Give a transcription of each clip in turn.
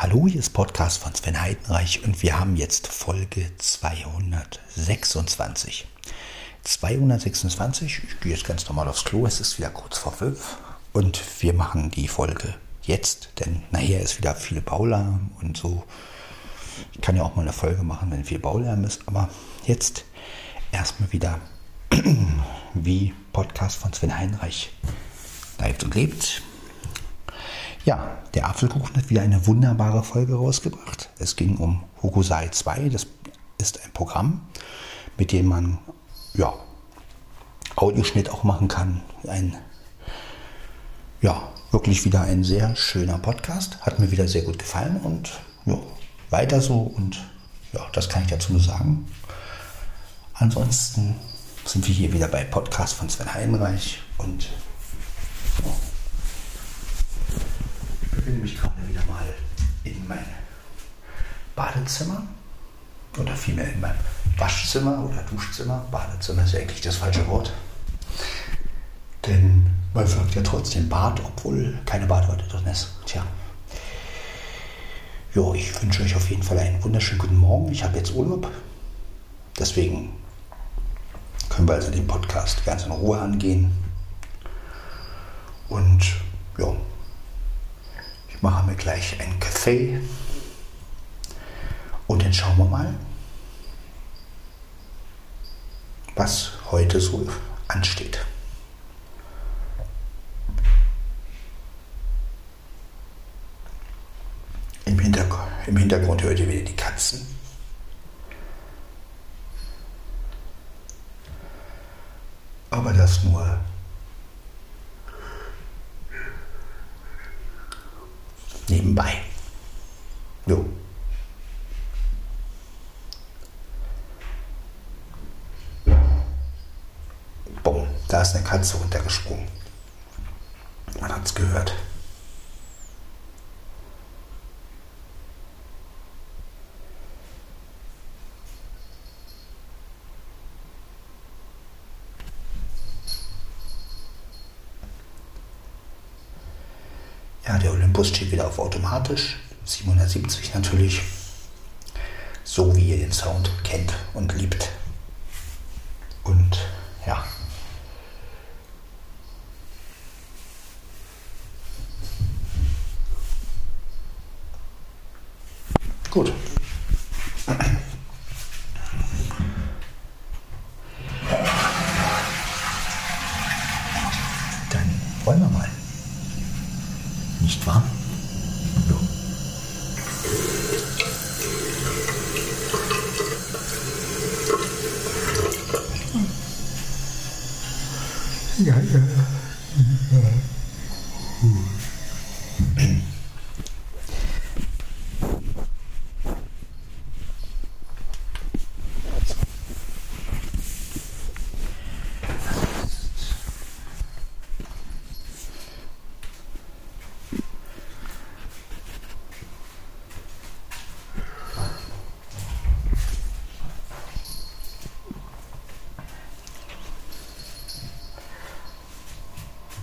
Hallo, hier ist Podcast von Sven Heidenreich und wir haben jetzt Folge 226. 226, ich gehe jetzt ganz normal aufs Klo, es ist wieder kurz vor fünf und wir machen die Folge jetzt, denn nachher ist wieder viel Baulärm und so. Ich kann ja auch mal eine Folge machen, wenn viel Baulärm ist, aber jetzt erstmal wieder wie Podcast von Sven Heinreich lebt und lebt. Ja, der Apfelkuchen hat wieder eine wunderbare Folge rausgebracht. Es ging um Hokusai 2. Das ist ein Programm, mit dem man ja, Audioschnitt auch machen kann. Ein, ja, wirklich wieder ein sehr schöner Podcast. Hat mir wieder sehr gut gefallen und ja, weiter so. Und ja, das kann ich dazu nur sagen. Ansonsten sind wir hier wieder bei Podcast von Sven Heinreich und ja, befinde mich gerade wieder mal in mein Badezimmer oder vielmehr in meinem Waschzimmer oder Duschzimmer. Badezimmer ist ja eigentlich das falsche Wort. Denn man sagt ja trotzdem Bad, obwohl keine Badewanne drin ist. Tja. Jo, ich wünsche euch auf jeden Fall einen wunderschönen guten Morgen. Ich habe jetzt Urlaub. Deswegen können wir also den Podcast ganz in Ruhe angehen. Und ja, ich mache mir gleich einen Kaffee. Und dann schauen wir mal, was heute so ansteht. Im Hintergrund, Im Hintergrund hört ihr wieder die Katzen. Aber das nur nebenbei. Jo. Bumm, da ist eine Katze runtergesprungen. Man hat es gehört. Olympus steht wieder auf automatisch. 770 natürlich. So wie ihr den Sound kennt und liebt. Und ja. Gut. Dann wollen wir mal. Nicht wahr? Jo. Ja, ja.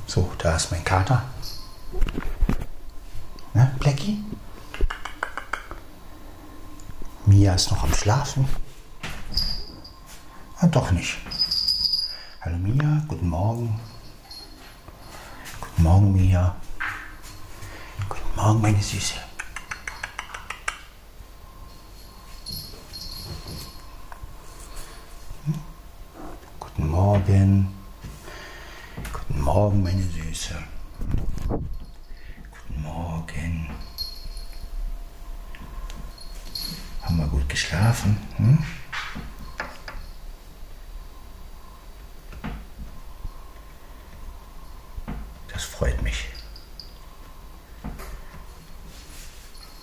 So, ist mein Kater. Ne, Blackie? Mia ist noch am Schlafen. Ah, doch nicht. Hallo Mia, guten Morgen. Guten Morgen, Mia. Guten Morgen, meine Süße. Hm? Guten Morgen. Guten Morgen, meine Süße. Guten Morgen. Haben wir geschlafen? Hm? Das freut mich.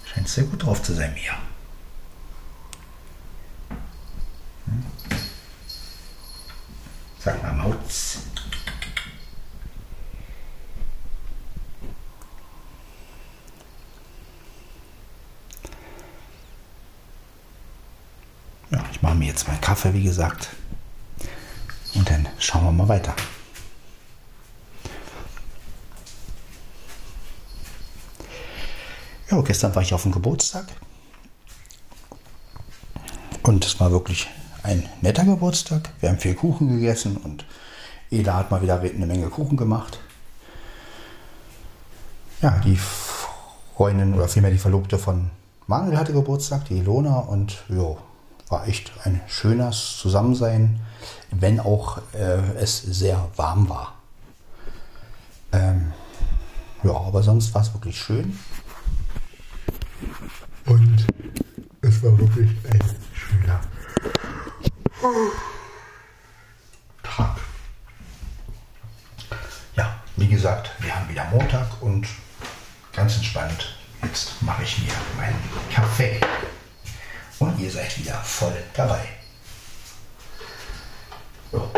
Scheint sehr gut drauf zu sein, Mia. Hm? Sag mal, Mautz. Ja, ich mache mir jetzt meinen Kaffee, wie gesagt. Und dann schauen wir mal weiter. Ja, gestern war ich auf dem Geburtstag. Und es war wirklich ein netter Geburtstag. Wir haben viel Kuchen gegessen und Eda hat mal wieder eine Menge Kuchen gemacht. Ja, die Freundin oder vielmehr die Verlobte von Manuel hatte Geburtstag, die Ilona, und jo, war echt ein schönes Zusammensein, wenn auch äh, es sehr warm war. Ähm, ja, aber sonst war es wirklich schön. Und es war wirklich ein schöner Tag. Ja, wie gesagt, wir haben wieder Montag und ganz entspannt. Jetzt mache ich mir meinen Kaffee. Und ihr seid wieder voll dabei. So.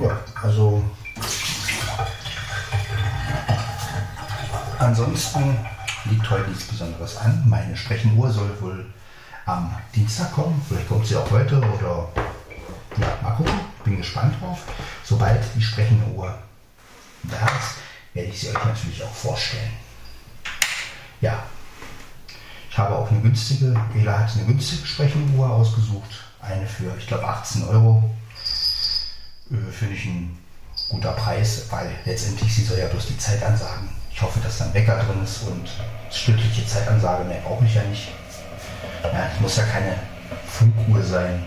Ja, also ansonsten liegt heute nichts Besonderes an. Meine Sprechenuhr soll wohl am Dienstag kommen. Vielleicht kommt sie auch heute oder ja, mal gucken. Bin gespannt drauf. Sobald die sprechende Uhr da ist, werde ich sie euch natürlich auch vorstellen. Ja, ich habe auch eine günstige, Ela hat eine günstige sprechende Uhr ausgesucht. Eine für, ich glaube, 18 Euro. Äh, Finde ich ein guter Preis, weil letztendlich sie soll ja bloß die Zeit ansagen. Ich hoffe, dass dann Wecker drin ist und stündliche Zeitansage mehr brauche ich ja nicht. Ja, es muss ja keine Funkuhr sein.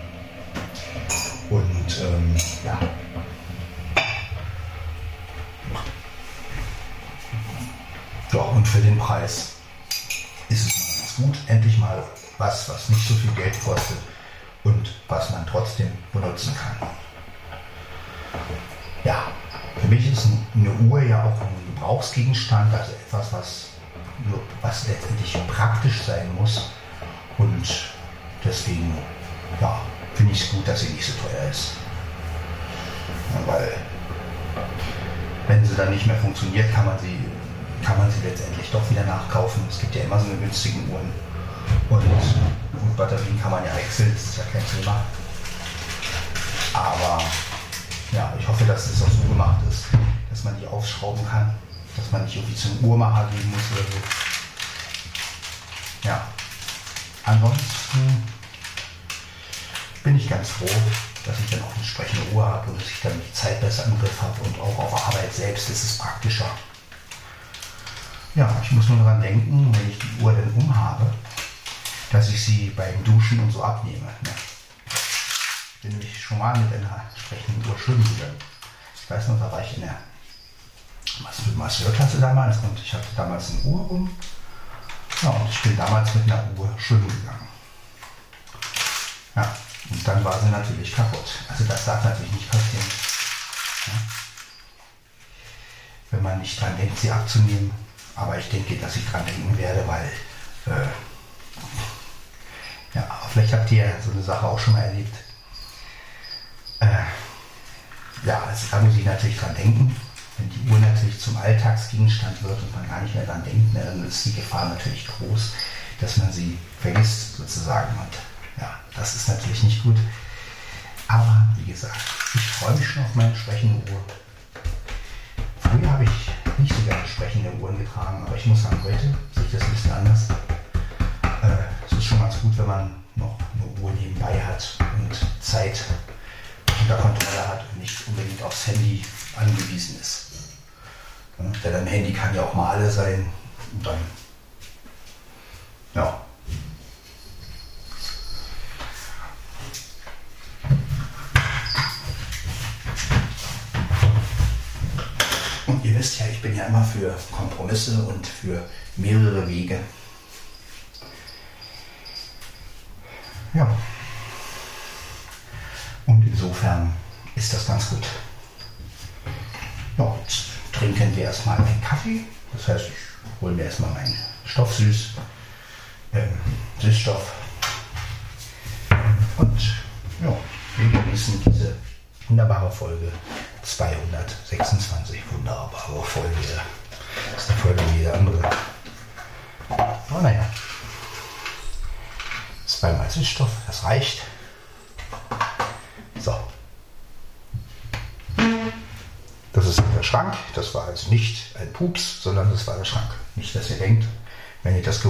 Und ähm, ja. Ja, und für den Preis ist es ganz gut. Endlich mal was, was nicht so viel Geld kostet und was man trotzdem benutzen kann. Ja, für mich ist eine Uhr ja auch ein Gebrauchsgegenstand, also etwas, was, was letztendlich praktisch sein muss. Und deswegen, ja, finde ich es gut, dass sie nicht so teuer ist. Ja, weil, wenn sie dann nicht mehr funktioniert, kann man sie, kann man sie letztendlich doch wieder nachkaufen. Es gibt ja immer so eine günstigen Uhren. Und gut, Batterien kann man ja wechseln, das ist ja kein Thema. Aber ja, ich hoffe, dass es auch so gemacht ist, dass man die aufschrauben kann, dass man nicht irgendwie zum Uhrmacher gehen muss oder so. Ja, ansonsten bin ich ganz froh, dass ich dann auch entsprechende Uhr habe und dass ich dann die Zeit besser im Griff habe und auch auf Arbeit selbst ist es praktischer. Ja, ich muss nur daran denken, wenn ich die Uhr dann umhabe, dass ich sie beim Duschen und so abnehme. Ne? Ich bin nämlich schon mal mit einer entsprechenden Uhr schwimmen gegangen. Ich weiß noch, da war ich in der Masseurklasse damals und ich hatte damals eine Uhr um. Ja, und ich bin damals mit einer Uhr schwimmen gegangen. Ja, und dann war sie natürlich kaputt. Also das darf natürlich nicht passieren. Ja. Wenn man nicht dran denkt, sie abzunehmen. Aber ich denke, dass ich dran denken werde, weil äh, ja, vielleicht habt ihr so eine Sache auch schon mal erlebt. Äh, ja, also da muss ich natürlich dran denken. Wenn die Uhr natürlich zum Alltagsgegenstand wird und man gar nicht mehr dran denkt, dann ist die Gefahr natürlich groß, dass man sie vergisst sozusagen. Und das ist natürlich nicht gut. Aber wie gesagt, ich freue mich schon auf meine sprechende Uhr. Früher habe ich nicht so gerne sprechende Uhren getragen, aber ich muss sagen, heute sehe ich das ein bisschen anders. Äh, es ist schon ganz gut, wenn man noch eine Uhr nebenbei hat und Zeit unter Kontrolle hat und nicht unbedingt aufs Handy angewiesen ist. Ja, denn ein Handy kann ja auch mal alle sein und dann, ja. Und wisst ja, ich bin ja immer für Kompromisse und für mehrere Wege. Ja. Und insofern ist das ganz gut. Ja, jetzt trinken wir erstmal einen Kaffee.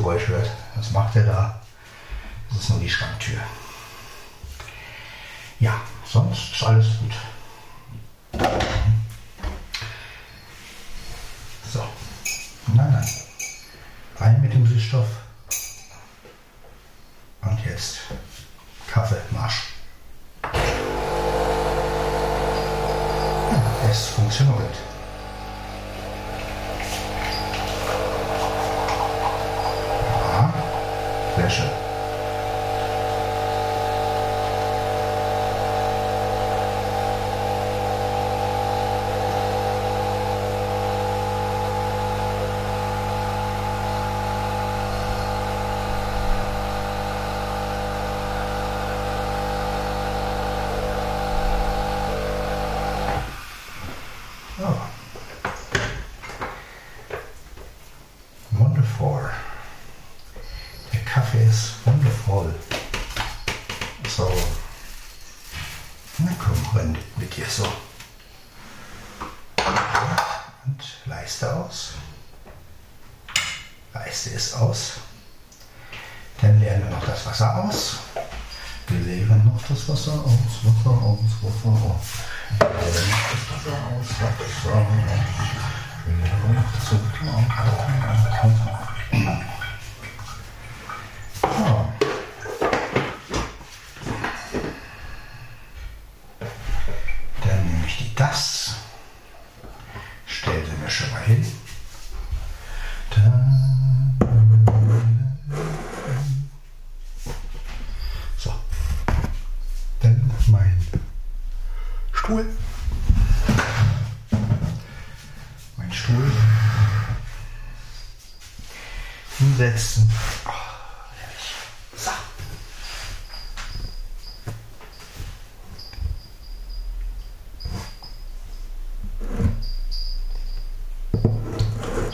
Geräusch hört, was macht er da? Das ist nur die Schranktür. Ja, sonst ist alles gut. So. Nein, nein. Rein mit dem Süßstoff. Und jetzt Kaffee, Marsch. Ja, es funktioniert. Ja, sehr schön. Ja. Wonderful. Ist wundervoll. So. Na komm, renn mit dir so. Und Leiste aus. Leiste ist aus. Dann leeren wir noch das Wasser aus. Wir leeren noch das Wasser aus, Wasser aus, Wasser aus. Wir leeren noch das Wasser aus, Wasser aus. Wir leeren noch das Wasser aus. Ja. Dann nehme ich die das, stelle sie mir schon mal hin. Dann so. Dann mein Stuhl. Mein Stuhl. Hinsetzen. Oh, herrlich. So.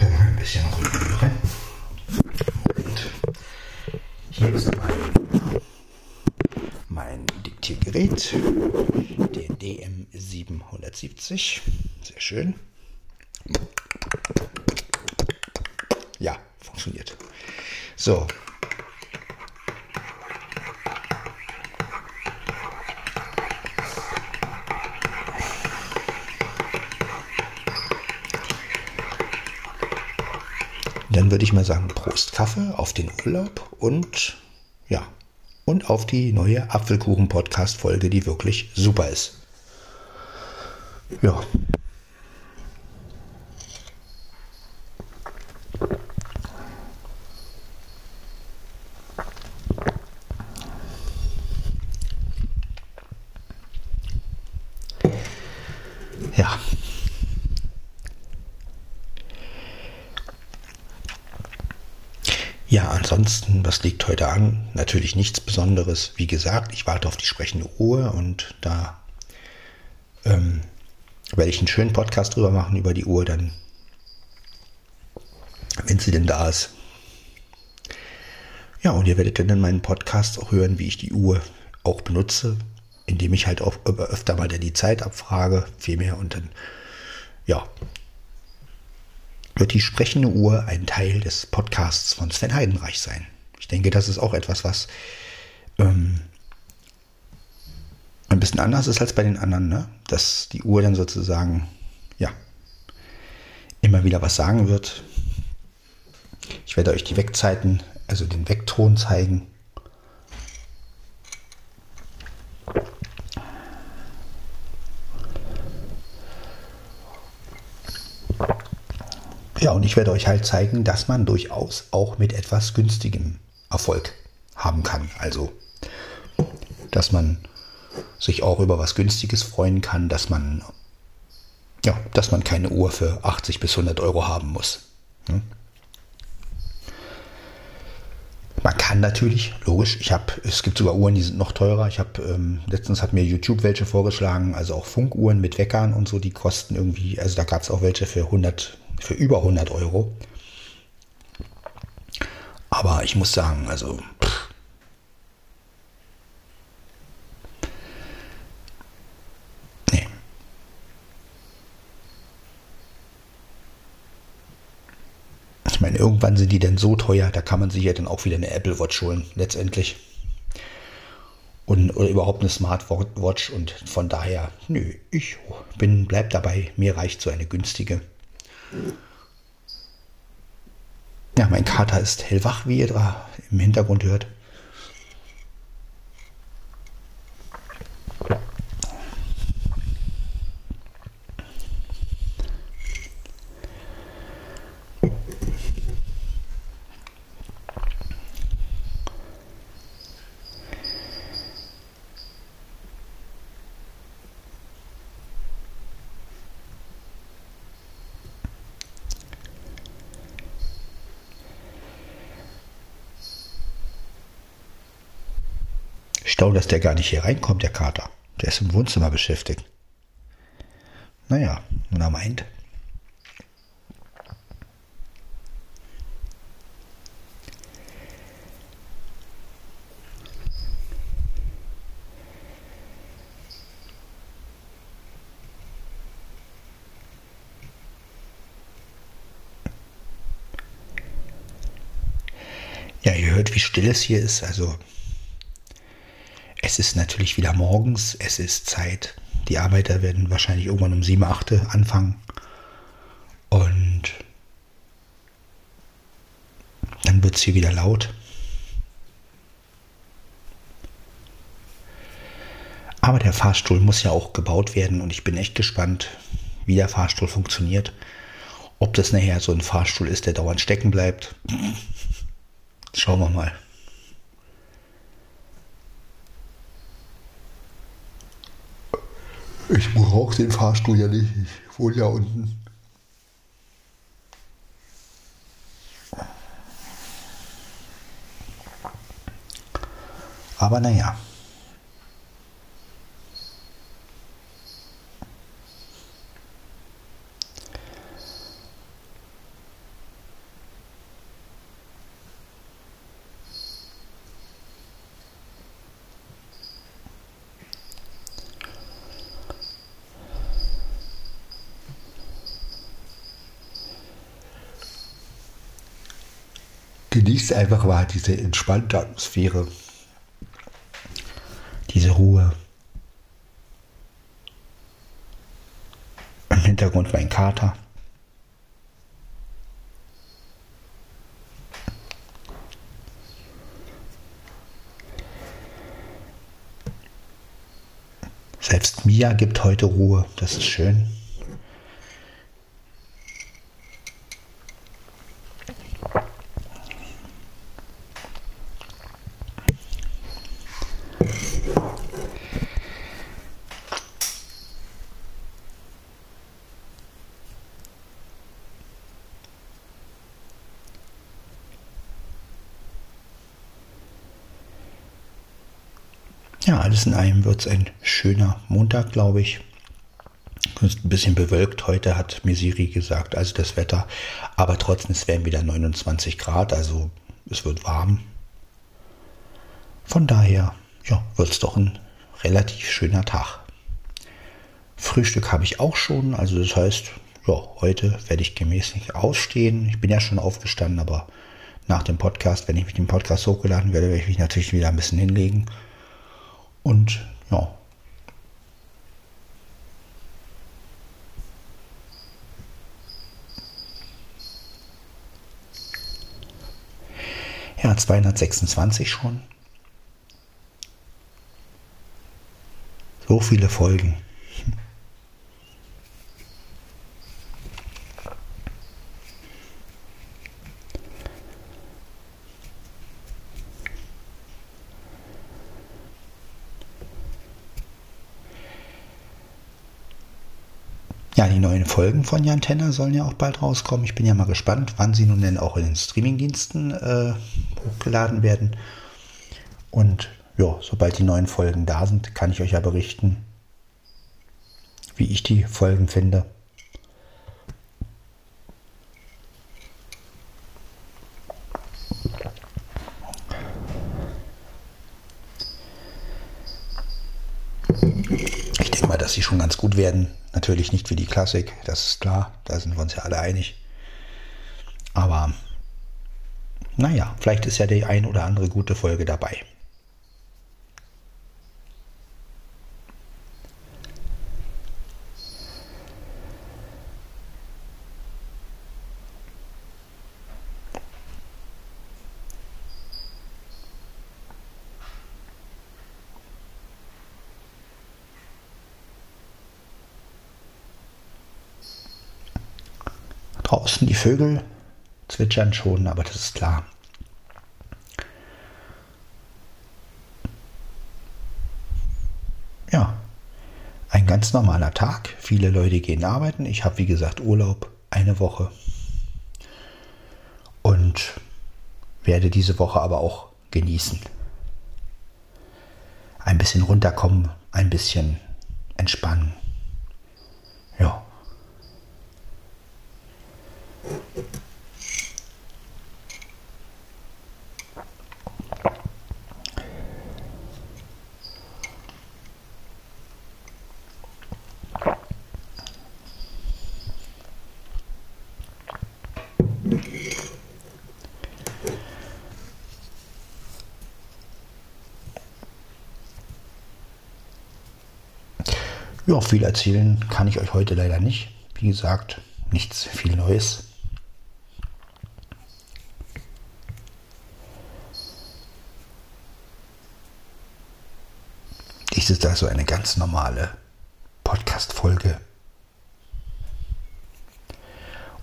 Dann ein bisschen rühren. Und hier ist mein mein Diktiergerät, den DM770. Sehr schön. Ja, funktioniert. So. Dann würde ich mal sagen, Prost Kaffee auf den Urlaub und ja, und auf die neue Apfelkuchen-Podcast-Folge, die wirklich super ist. Ja. Ja. Ja, ansonsten, was liegt heute an? Natürlich nichts Besonderes. Wie gesagt, ich warte auf die sprechende Uhr und da ähm, werde ich einen schönen Podcast drüber machen über die Uhr, dann, wenn sie denn da ist. Ja, und ihr werdet dann in meinen Podcast auch hören, wie ich die Uhr auch benutze, indem ich halt auch öfter mal die Zeit abfrage, viel mehr und dann, ja, wird die sprechende Uhr ein Teil des Podcasts von Sven Heidenreich sein. Ich denke, das ist auch etwas, was ähm, bisschen anders ist als bei den anderen, ne? dass die Uhr dann sozusagen, ja, immer wieder was sagen wird. Ich werde euch die Wegzeiten, also den Wegton zeigen. Ja, und ich werde euch halt zeigen, dass man durchaus auch mit etwas günstigem Erfolg haben kann. Also, dass man sich auch über was Günstiges freuen kann, dass man, ja, dass man keine Uhr für 80 bis 100 Euro haben muss. Hm? Man kann natürlich, logisch, ich habe, es gibt sogar Uhren, die sind noch teurer. Ich habe, ähm, letztens hat mir YouTube welche vorgeschlagen, also auch Funkuhren mit Weckern und so, die kosten irgendwie, also da gab es auch welche für 100, für über 100 Euro. Aber ich muss sagen, also, irgendwann sind die dann so teuer, da kann man sich ja dann auch wieder eine Apple Watch holen, letztendlich. Und, oder überhaupt eine Smartwatch und von daher, nö, ich bin, bleib dabei, mir reicht so eine günstige. Ja, mein Kater ist hellwach, wie ihr da im Hintergrund hört. Ich glaube, dass der gar nicht hier reinkommt, der Kater. Der ist im Wohnzimmer beschäftigt. Naja, und er meint. Ja, ihr hört, wie still es hier ist. Also es ist natürlich wieder morgens, es ist Zeit. Die Arbeiter werden wahrscheinlich irgendwann um 7, 8 anfangen. Und dann wird es hier wieder laut. Aber der Fahrstuhl muss ja auch gebaut werden und ich bin echt gespannt, wie der Fahrstuhl funktioniert. Ob das nachher so ein Fahrstuhl ist, der dauernd stecken bleibt. Schauen wir mal. Ich brauche den Fahrstuhl ja nicht. Ich wohne ja unten. Aber naja. Genießt einfach mal diese entspannte Atmosphäre, diese Ruhe. Im Hintergrund mein Kater. Selbst Mia gibt heute Ruhe, das ist schön. Ja, alles in allem wird es ein schöner Montag, glaube ich. Ist ein bisschen bewölkt heute, hat Misiri gesagt, also das Wetter. Aber trotzdem, es werden wieder 29 Grad, also es wird warm. Von daher, ja, wird es doch ein relativ schöner Tag. Frühstück habe ich auch schon, also das heißt, ja, heute werde ich gemäßigt ausstehen. Ich bin ja schon aufgestanden, aber nach dem Podcast, wenn ich mit dem Podcast hochgeladen werde, werde ich mich natürlich wieder ein bisschen hinlegen. Und ja. Ja, 226 schon. So viele Folgen. Ja, die neuen Folgen von Jan Tenner sollen ja auch bald rauskommen. Ich bin ja mal gespannt, wann sie nun denn auch in den Streamingdiensten äh, hochgeladen werden. Und ja, sobald die neuen Folgen da sind, kann ich euch ja berichten, wie ich die Folgen finde. gut werden. Natürlich nicht wie die Klassik, das ist klar, da sind wir uns ja alle einig. Aber naja, vielleicht ist ja die ein oder andere gute Folge dabei. Vögel zwitschern schon, aber das ist klar. Ja, ein ganz normaler Tag. Viele Leute gehen arbeiten. Ich habe, wie gesagt, Urlaub eine Woche. Und werde diese Woche aber auch genießen. Ein bisschen runterkommen, ein bisschen entspannen. Ja. Ja, viel erzählen kann ich euch heute leider nicht. Wie gesagt, nichts viel Neues. Dies ist also eine ganz normale Podcast-Folge.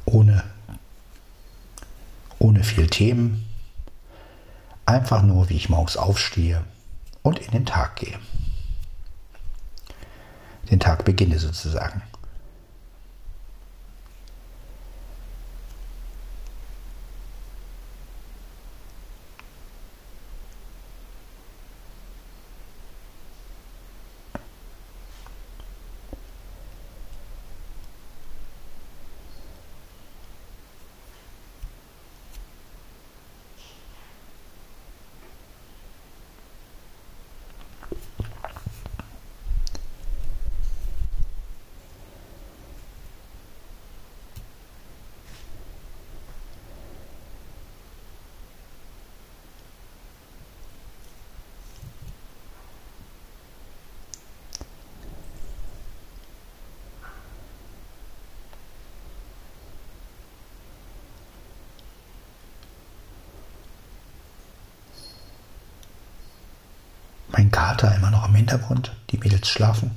Ohne, ohne viel Themen. Einfach nur, wie ich morgens aufstehe und in den Tag gehe den Tag beginne sozusagen. Mein Kater immer noch im Hintergrund, die Mädels schlafen.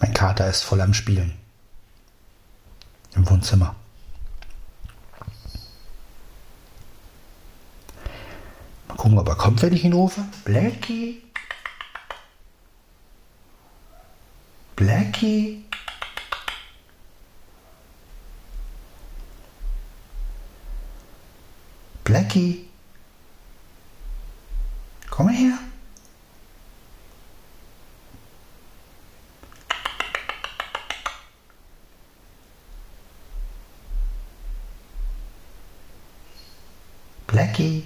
Mein Kater ist voll am Spielen. Im Wohnzimmer. Gucken, ob er kommt, wenn ich ihn rufe. Blackie? Blackie? Blackie? Komm her. Blackie?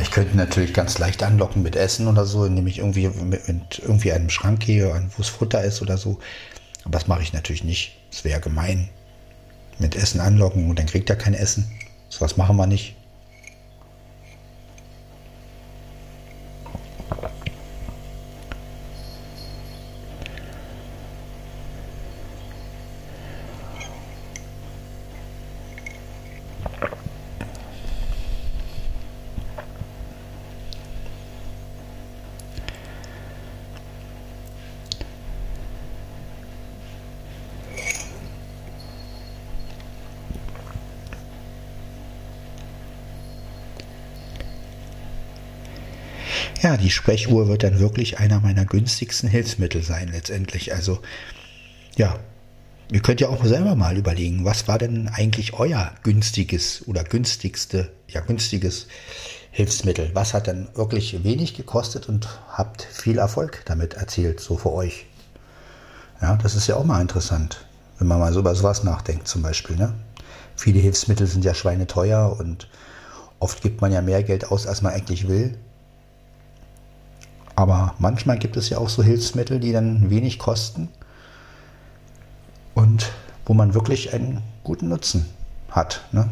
Ich könnte natürlich ganz leicht anlocken mit Essen oder so, indem ich irgendwie mit, mit irgendwie einem Schrank gehe, wo es Futter ist oder so. Aber das mache ich natürlich nicht. Das wäre gemein. Mit Essen anlocken und dann kriegt er kein Essen. So was machen wir nicht. Die Sprechuhr wird dann wirklich einer meiner günstigsten Hilfsmittel sein letztendlich. Also ja, ihr könnt ja auch selber mal überlegen, was war denn eigentlich euer günstiges oder günstigste, ja günstiges Hilfsmittel? Was hat denn wirklich wenig gekostet und habt viel Erfolg damit erzielt, so für euch? Ja, das ist ja auch mal interessant, wenn man mal so über sowas nachdenkt zum Beispiel. Ne? Viele Hilfsmittel sind ja schweineteuer und oft gibt man ja mehr Geld aus, als man eigentlich will. Aber manchmal gibt es ja auch so Hilfsmittel, die dann wenig kosten und wo man wirklich einen guten Nutzen hat. Ne?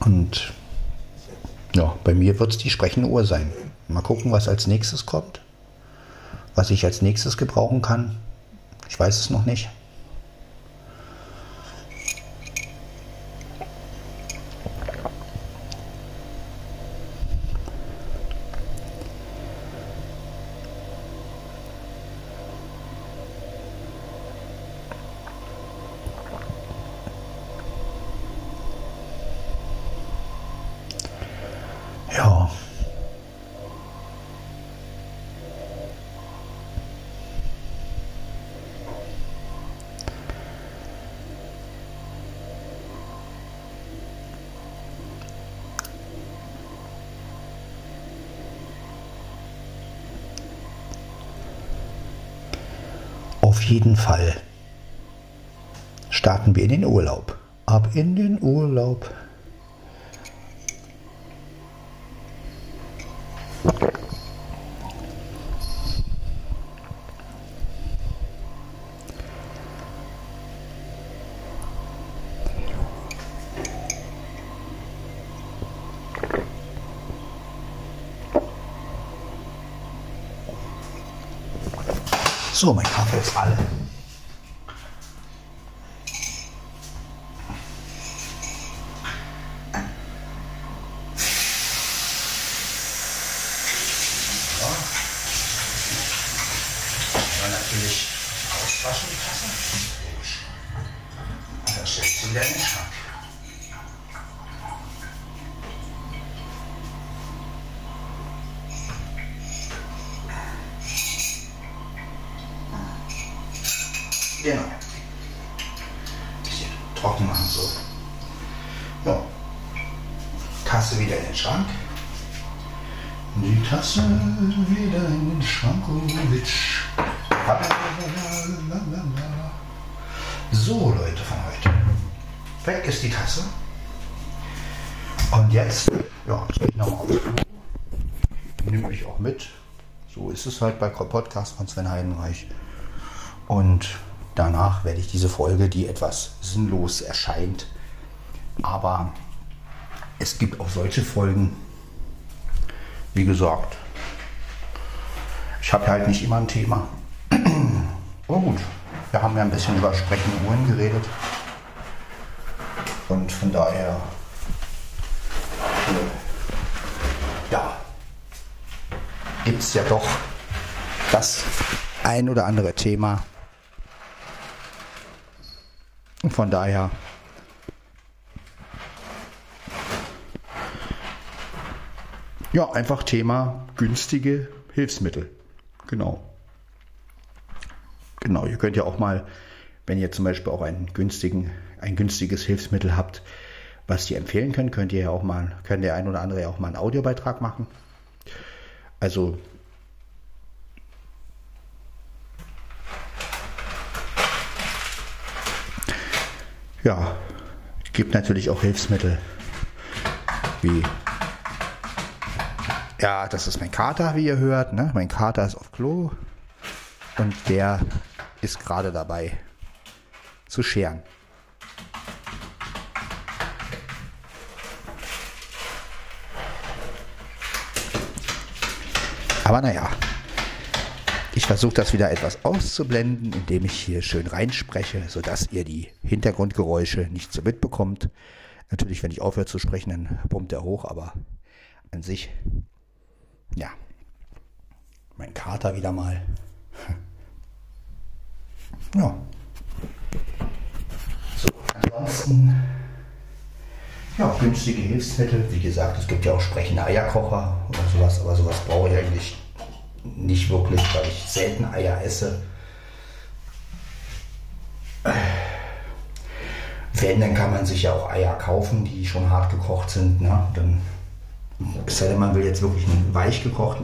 Und ja, bei mir wird es die sprechende Uhr sein. Mal gucken, was als nächstes kommt. Was ich als nächstes gebrauchen kann. Ich weiß es noch nicht. Auf jeden Fall starten wir in den Urlaub. Ab in den Urlaub. So, mein Kaffee ist alle. Die Tasse wieder in den Schrankowitsch. So, Leute von heute. Weg ist die Tasse. Und jetzt, ja, ich nochmal aufs Klo. Nehme ich auch mit. So ist es halt bei Podcast von Sven Heidenreich. Und Danach werde ich diese Folge, die etwas sinnlos erscheint, aber es gibt auch solche Folgen, wie gesagt, ich habe halt nicht immer ein Thema. Aber gut, wir haben ja ein bisschen über sprechende Uhren geredet. Und von daher, äh, ja, gibt es ja doch das ein oder andere Thema, von daher ja, einfach Thema günstige Hilfsmittel. Genau. Genau, ihr könnt ja auch mal, wenn ihr zum Beispiel auch einen günstigen, ein günstiges Hilfsmittel habt, was ihr empfehlen könnt, könnt ihr ja auch mal, könnt der ein oder andere ja auch mal einen Audiobeitrag machen. Also Ja, gibt natürlich auch Hilfsmittel wie ja, das ist mein Kater, wie ihr hört. Ne? Mein Kater ist auf Klo und der ist gerade dabei zu scheren. Aber naja, ich versuche das wieder etwas auszublenden, indem ich hier schön reinspreche, sodass ihr die Hintergrundgeräusche nicht so mitbekommt. Natürlich, wenn ich aufhöre zu sprechen, dann pumpt er hoch, aber an sich, ja, mein Kater wieder mal. Ja. So, ansonsten, ja, günstige Hilfsmittel. Wie gesagt, es gibt ja auch sprechende Eierkocher oder sowas, aber sowas brauche ich eigentlich nicht wirklich, weil ich selten Eier esse. wenn, dann kann man sich ja auch Eier kaufen, die schon hart gekocht sind. Ne? Dann, es sei denn, man will jetzt wirklich ein weich gekocht,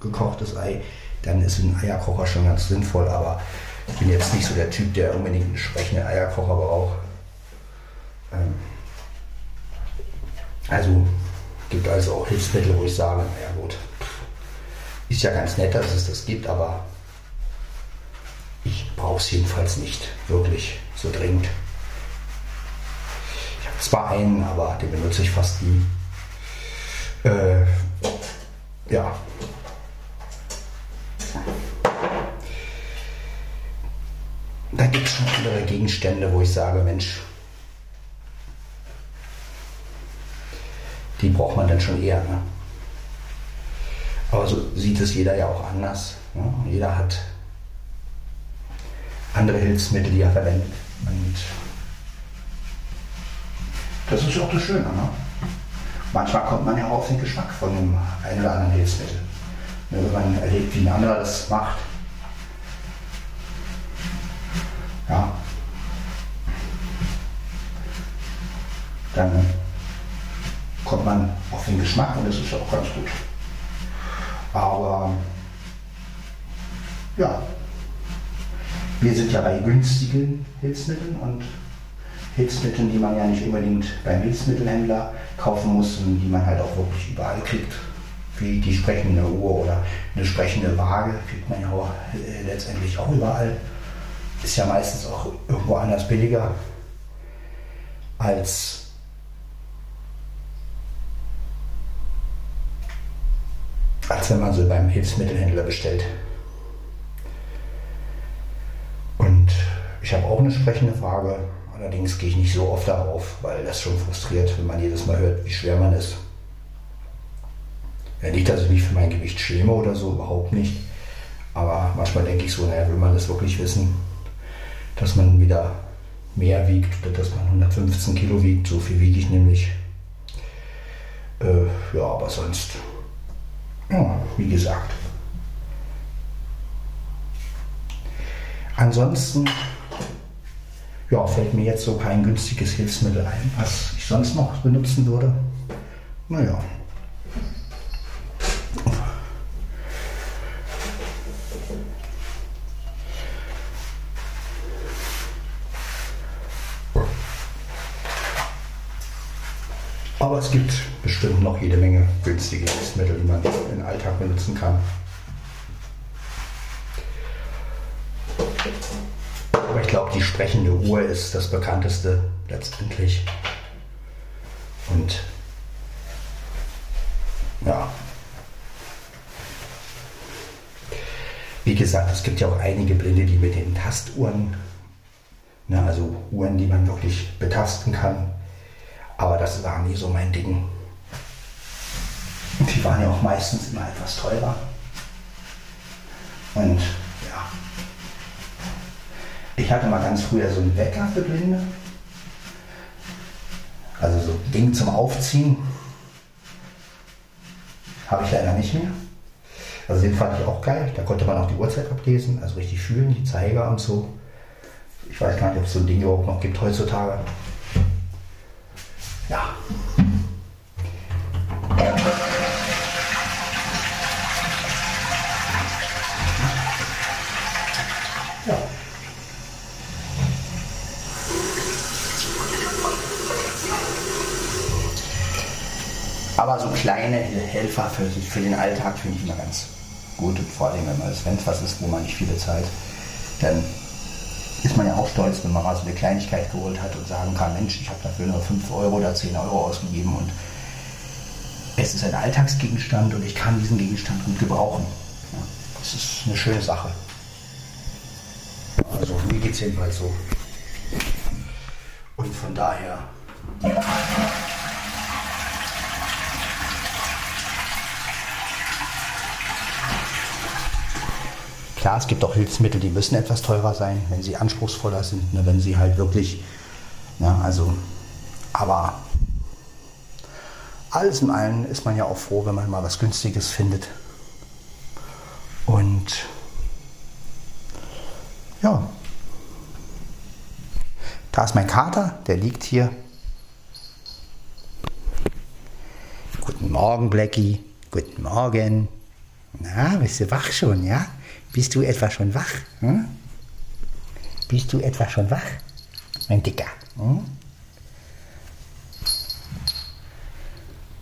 gekochtes Ei, dann ist ein Eierkocher schon ganz sinnvoll. Aber ich bin jetzt nicht so der Typ, der unbedingt einen sprechenden Eierkocher braucht. Ähm, also gibt also auch Hilfsmittel, wo ich sage, naja gut, ist ja ganz nett, dass es das gibt, aber ich brauche es jedenfalls nicht wirklich so dringend. Ich habe zwar einen, aber den benutze ich fast nie. Äh, ja. Da gibt es schon andere Gegenstände, wo ich sage, Mensch, die braucht man dann schon eher. Ne? Aber so sieht es jeder ja auch anders. Ne? Jeder hat andere Hilfsmittel, die er verwendet. Und das ist auch das Schöne. Ne? Manchmal kommt man ja auch auf den Geschmack von dem einen oder anderen Hilfsmittel. Wenn man erlebt, wie ein anderer das macht. Ja. Dann kommt man auf den Geschmack und das ist auch ganz gut. Aber ja, wir sind ja bei günstigen Hilfsmitteln und Hilfsmitteln, die man ja nicht unbedingt beim Hilfsmittelhändler kaufen muss und die man halt auch wirklich überall kriegt, wie die sprechende Uhr oder eine sprechende Waage, kriegt man ja auch äh, letztendlich auch überall. Ist ja meistens auch irgendwo anders billiger als als wenn man sie beim Hilfsmittelhändler bestellt. Und ich habe auch eine sprechende Frage, allerdings gehe ich nicht so oft darauf, weil das schon frustriert, wenn man jedes Mal hört, wie schwer man ist. Ja, nicht, dass ich mich für mein Gewicht schäme oder so, überhaupt nicht. Aber manchmal denke ich so, naja, will man das wirklich wissen, dass man wieder mehr wiegt dass man 115 Kilo wiegt, so viel wiege ich nämlich. Äh, ja, aber sonst ja, wie gesagt. Ansonsten ja, fällt mir jetzt so kein günstiges Hilfsmittel ein, was ich sonst noch benutzen würde. Naja. Aber es gibt bestimmt noch jede Menge günstige Hilfsmittel, die man im Alltag benutzen kann. Glaube, die sprechende Uhr ist das bekannteste letztendlich. Und ja. Wie gesagt, es gibt ja auch einige Blinde, die mit den Tastuhren, ne, also Uhren, die man wirklich betasten kann, aber das war nie so mein Ding. Die waren ja auch meistens immer etwas teurer. Und. Ich hatte mal ganz früher so einen Wecker für Blinde. Also so ein Ding zum Aufziehen. Habe ich leider nicht mehr. Also den fand ich auch geil. Da konnte man auch die Uhrzeit ablesen, also richtig fühlen, die Zeiger und so. Ich weiß gar nicht, ob es so ein Ding überhaupt noch gibt heutzutage. Ja. Aber so kleine Helfer für, für den Alltag finde ich immer ganz gut. Und vor allem, wenn man es was ist, wo man nicht viel bezahlt, dann ist man ja auch stolz, wenn man mal so eine Kleinigkeit geholt hat und sagen kann, Mensch, ich habe dafür nur 5 Euro oder 10 Euro ausgegeben und es ist ein Alltagsgegenstand und ich kann diesen Gegenstand gut gebrauchen. Ja, das ist eine schöne Sache. Also mir geht es jedenfalls so. Und von daher. Klar, es gibt auch Hilfsmittel, die müssen etwas teurer sein, wenn sie anspruchsvoller sind, ne, wenn sie halt wirklich, ja, also, aber alles in allem ist man ja auch froh, wenn man mal was Günstiges findet. Und ja, Da ist mein Kater, der liegt hier. Guten Morgen, Blackie. Guten Morgen. Na, bist du wach schon, ja? Bist du etwa schon wach? Hm? Bist du etwa schon wach? Mein Dicker. Hm?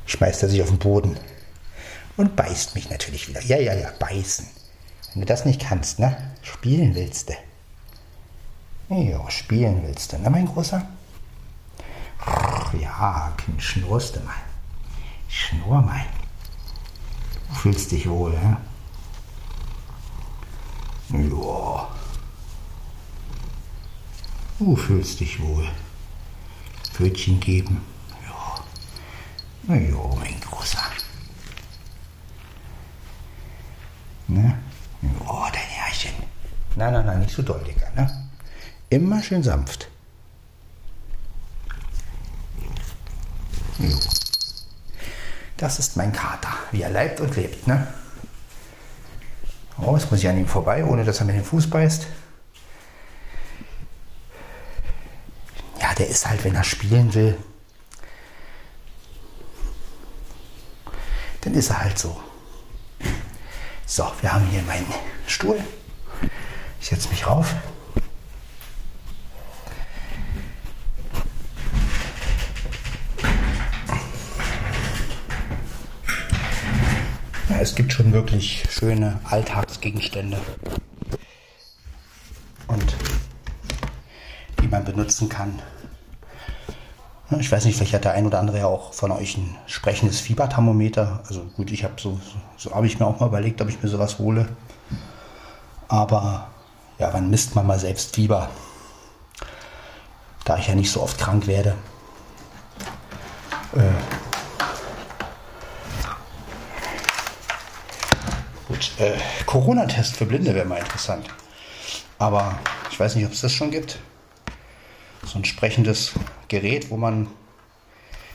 Schmeißt er sich auf den Boden und beißt mich natürlich wieder. Ja, ja, ja, beißen. Wenn du das nicht kannst, ne? Spielen willst du. Ja, spielen willst du, ne, mein Großer? Ja, Kind, schnurst du mal. Schnur mal. Du fühlst dich wohl, ne? Ja. Du fühlst dich wohl. Pfötchen geben. Ja. Na ja, mein Großer. Ne? Ja, dein Herrchen. Nein, nein, nein, nicht so doll, Digga, ne? Immer schön sanft. Jo. Das ist mein Kater, wie er leibt und lebt, ne? Oh, jetzt muss ich an ihm vorbei, ohne dass er mir den Fuß beißt. Ja, der ist halt, wenn er spielen will, dann ist er halt so. So, wir haben hier meinen Stuhl. Ich setze mich rauf. Es gibt schon wirklich schöne Alltagsgegenstände und die man benutzen kann. Ich weiß nicht, vielleicht hat der ein oder andere ja auch von euch ein sprechendes Fieberthermometer. Also gut, ich habe so, so habe ich mir auch mal überlegt, ob ich mir sowas hole. Aber ja, wann misst man mal selbst Fieber? Da ich ja nicht so oft krank werde. Äh, Äh, Corona-Test für Blinde wäre mal interessant. Aber ich weiß nicht, ob es das schon gibt. So ein sprechendes Gerät, wo man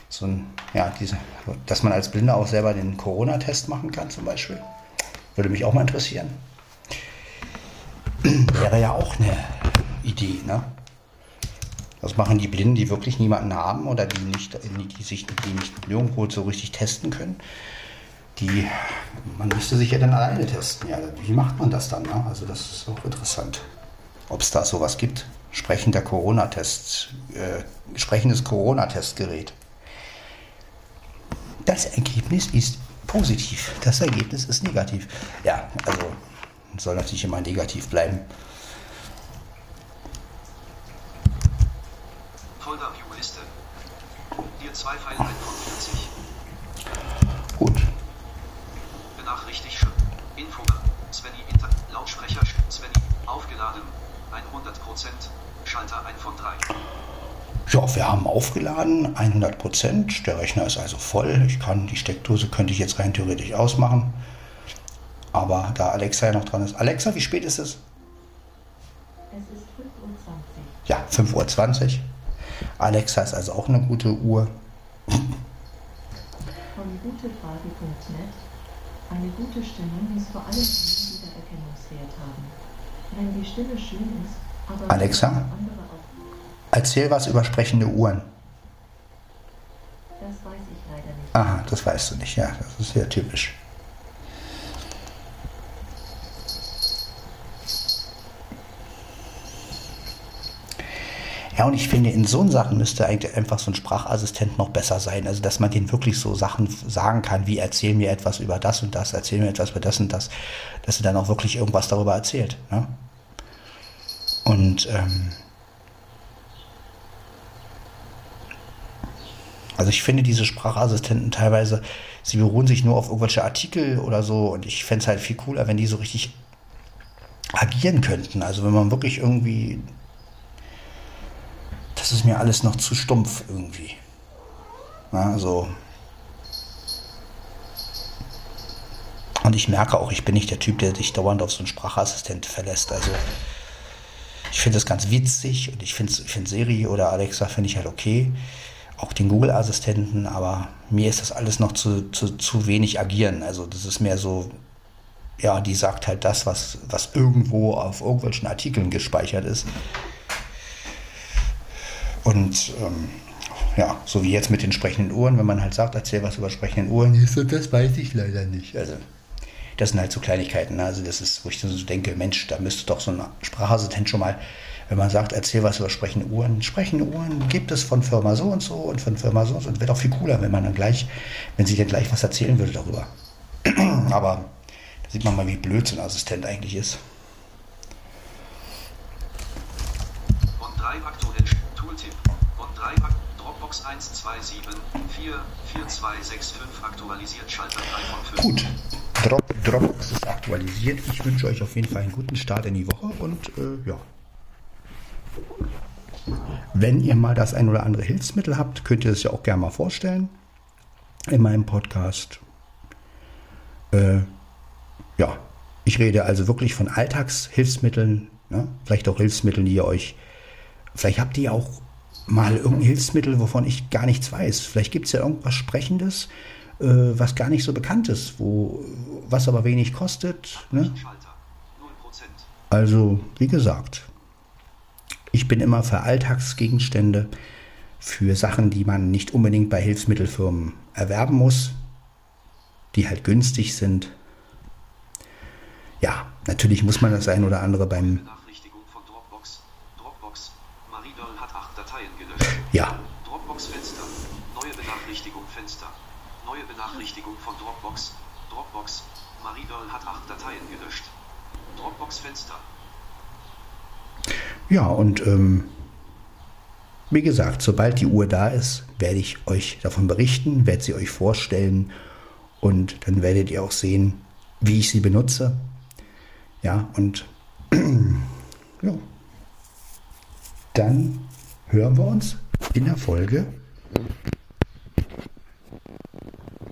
so ein, ja, diese, dass man als Blinder auch selber den Corona-Test machen kann, zum Beispiel. Würde mich auch mal interessieren. Wäre ja auch eine Idee, ne? Das machen die Blinden, die wirklich niemanden haben oder die, nicht, die sich die nicht nirgendwo so richtig testen können die, man müsste sich ja dann alleine testen. Ja, wie macht man das dann? Ne? Also das ist auch interessant. Ob es da sowas gibt. Sprechender Corona-Test, äh, sprechendes Corona-Testgerät. Das Ergebnis ist positiv. Das Ergebnis ist negativ. Ja, also soll natürlich immer negativ bleiben. Folder View-Liste. Dir zwei Pfeile von 40. Gut. Benachrichtigt. Info. Svenny Inter. Lautsprecher. Svenny. Aufgeladen. 100%. Schalter 1 von 3. Ja, wir haben aufgeladen, 100% Der Rechner ist also voll. Ich kann die Steckdose könnte ich jetzt rein theoretisch ausmachen. Aber da Alexa ja noch dran ist. Alexa, wie spät ist es? Es ist 5.20 Uhr. Ja, 5.20 Uhr. Alexa ist also auch eine gute Uhr. Von gutefrage.net eine gute Stimme muss vor allem einen Wiedererkennungswert haben. Wenn die Stimme schön ist, aber Alexa, erzähl was über sprechende Uhren. Das weiß ich leider nicht. Aha, das weißt du nicht, ja, das ist sehr typisch. Ja, und ich finde, in so Sachen müsste eigentlich einfach so ein Sprachassistent noch besser sein. Also, dass man den wirklich so Sachen sagen kann, wie erzähl mir etwas über das und das, erzähl mir etwas über das und das, dass er dann auch wirklich irgendwas darüber erzählt. Ne? Und ähm, also ich finde diese Sprachassistenten teilweise, sie beruhen sich nur auf irgendwelche Artikel oder so und ich fände es halt viel cooler, wenn die so richtig agieren könnten. Also wenn man wirklich irgendwie das ist mir alles noch zu stumpf irgendwie. Ja, also. Und ich merke auch, ich bin nicht der Typ, der sich dauernd auf so einen Sprachassistent verlässt. Also ich finde das ganz witzig und ich finde find Siri oder Alexa finde ich halt okay. Auch den Google-Assistenten, aber mir ist das alles noch zu, zu, zu wenig agieren. Also das ist mehr so, ja, die sagt halt das, was, was irgendwo auf irgendwelchen Artikeln gespeichert ist Und ähm, ja, so wie jetzt mit den sprechenden Uhren, wenn man halt sagt, erzähl was über sprechenden Uhren, das weiß ich leider nicht. Also das sind halt so Kleinigkeiten. Ne? Also das ist, wo ich so denke, Mensch, da müsste doch so ein Sprachassistent schon mal, wenn man sagt, erzähl was über sprechende Uhren. Sprechende Uhren gibt es von Firma so und so und von Firma so und so. Und wäre doch viel cooler, wenn man dann gleich, wenn sie dann gleich was erzählen würde darüber. Aber da sieht man mal, wie blöd so ein Assistent eigentlich ist. Und drei aktuellen Tooltip. Und drei Dropbox 127 4 4265 aktualisiert Schalter 3 von 5. Gut. Drop, Dropbox ist aktualisiert. Ich wünsche euch auf jeden Fall einen guten Start in die Woche und äh, ja. Wenn ihr mal das ein oder andere Hilfsmittel habt, könnt ihr es ja auch gerne mal vorstellen in meinem Podcast. Äh, ja, ich rede also wirklich von Alltagshilfsmitteln, ne? vielleicht auch Hilfsmitteln, die ihr euch, vielleicht habt ihr auch mal irgendein Hilfsmittel, wovon ich gar nichts weiß. Vielleicht gibt es ja irgendwas Sprechendes, äh, was gar nicht so bekannt ist, wo, was aber wenig kostet. Ne? Also, wie gesagt, ich bin immer für Alltagsgegenstände, für Sachen, die man nicht unbedingt bei Hilfsmittelfirmen erwerben muss, die halt günstig sind. Ja, natürlich muss man das ein oder andere beim Ja. Dropbox Fenster. Neue Benachrichtigung Fenster. Neue Benachrichtigung von Dropbox. Dropbox. Marie-Earl hat acht Dateien gelöscht. Dropbox Fenster. Ja, und ähm, wie gesagt, sobald die Uhr da ist, werde ich euch davon berichten, werde sie euch vorstellen und dann werdet ihr auch sehen, wie ich sie benutze. Ja, und ja, dann hören wir uns in der Folge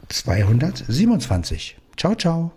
227. Ciao, ciao.